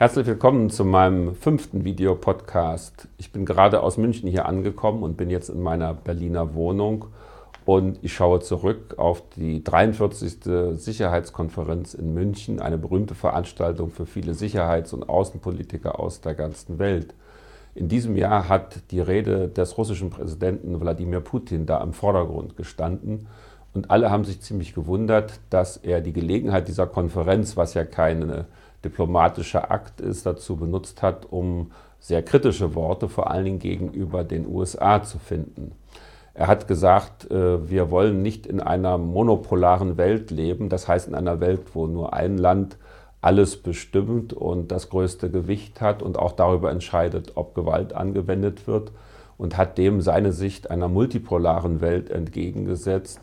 Herzlich willkommen zu meinem fünften Videopodcast. Ich bin gerade aus München hier angekommen und bin jetzt in meiner Berliner Wohnung und ich schaue zurück auf die 43. Sicherheitskonferenz in München, eine berühmte Veranstaltung für viele Sicherheits- und Außenpolitiker aus der ganzen Welt. In diesem Jahr hat die Rede des russischen Präsidenten Wladimir Putin da im Vordergrund gestanden. Und alle haben sich ziemlich gewundert, dass er die Gelegenheit dieser Konferenz, was ja keine diplomatischer Akt ist, dazu benutzt hat, um sehr kritische Worte vor allen Dingen gegenüber den USA zu finden. Er hat gesagt, äh, wir wollen nicht in einer monopolaren Welt leben, das heißt in einer Welt, wo nur ein Land alles bestimmt und das größte Gewicht hat und auch darüber entscheidet, ob Gewalt angewendet wird und hat dem seine Sicht einer multipolaren Welt entgegengesetzt,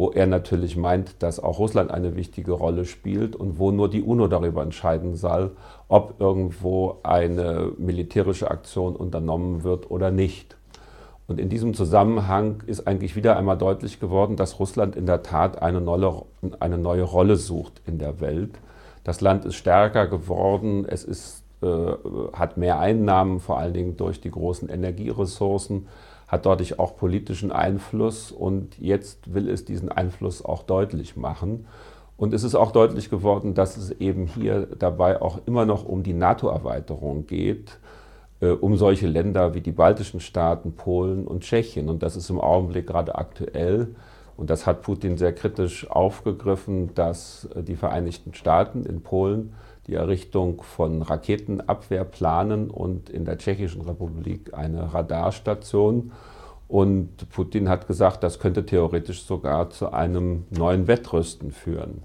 wo er natürlich meint, dass auch Russland eine wichtige Rolle spielt und wo nur die UNO darüber entscheiden soll, ob irgendwo eine militärische Aktion unternommen wird oder nicht. Und in diesem Zusammenhang ist eigentlich wieder einmal deutlich geworden, dass Russland in der Tat eine neue, eine neue Rolle sucht in der Welt. Das Land ist stärker geworden, es ist, äh, hat mehr Einnahmen, vor allen Dingen durch die großen Energieressourcen hat dadurch auch politischen Einfluss und jetzt will es diesen Einfluss auch deutlich machen. Und es ist auch deutlich geworden, dass es eben hier dabei auch immer noch um die NATO-Erweiterung geht, äh, um solche Länder wie die baltischen Staaten, Polen und Tschechien. Und das ist im Augenblick gerade aktuell. Und das hat Putin sehr kritisch aufgegriffen, dass äh, die Vereinigten Staaten in Polen die Errichtung von Raketenabwehr planen und in der Tschechischen Republik eine Radarstation. Und Putin hat gesagt, das könnte theoretisch sogar zu einem neuen Wettrüsten führen.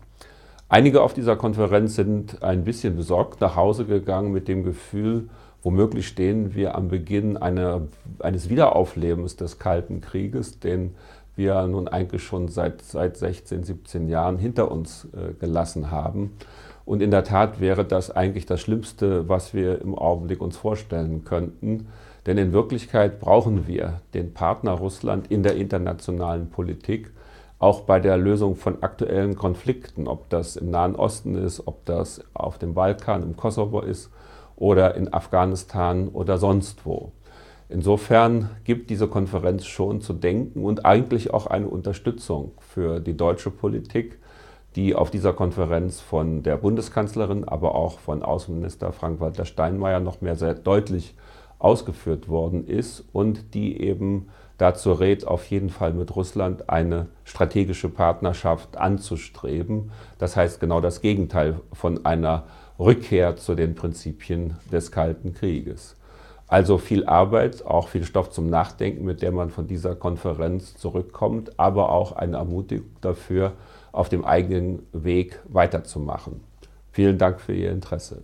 Einige auf dieser Konferenz sind ein bisschen besorgt nach Hause gegangen mit dem Gefühl, womöglich stehen wir am Beginn einer, eines Wiederauflebens des Kalten Krieges, den wir nun eigentlich schon seit, seit 16, 17 Jahren hinter uns äh, gelassen haben. Und in der Tat wäre das eigentlich das Schlimmste, was wir im Augenblick uns vorstellen könnten. Denn in Wirklichkeit brauchen wir den Partner Russland in der internationalen Politik, auch bei der Lösung von aktuellen Konflikten, ob das im Nahen Osten ist, ob das auf dem Balkan, im Kosovo ist oder in Afghanistan oder sonst wo. Insofern gibt diese Konferenz schon zu denken und eigentlich auch eine Unterstützung für die deutsche Politik, die auf dieser Konferenz von der Bundeskanzlerin, aber auch von Außenminister Frank-Walter Steinmeier noch mehr sehr deutlich ausgeführt worden ist und die eben dazu rät, auf jeden Fall mit Russland eine strategische Partnerschaft anzustreben. Das heißt genau das Gegenteil von einer Rückkehr zu den Prinzipien des Kalten Krieges. Also viel Arbeit, auch viel Stoff zum Nachdenken, mit der man von dieser Konferenz zurückkommt, aber auch eine Ermutigung dafür, auf dem eigenen Weg weiterzumachen. Vielen Dank für Ihr Interesse.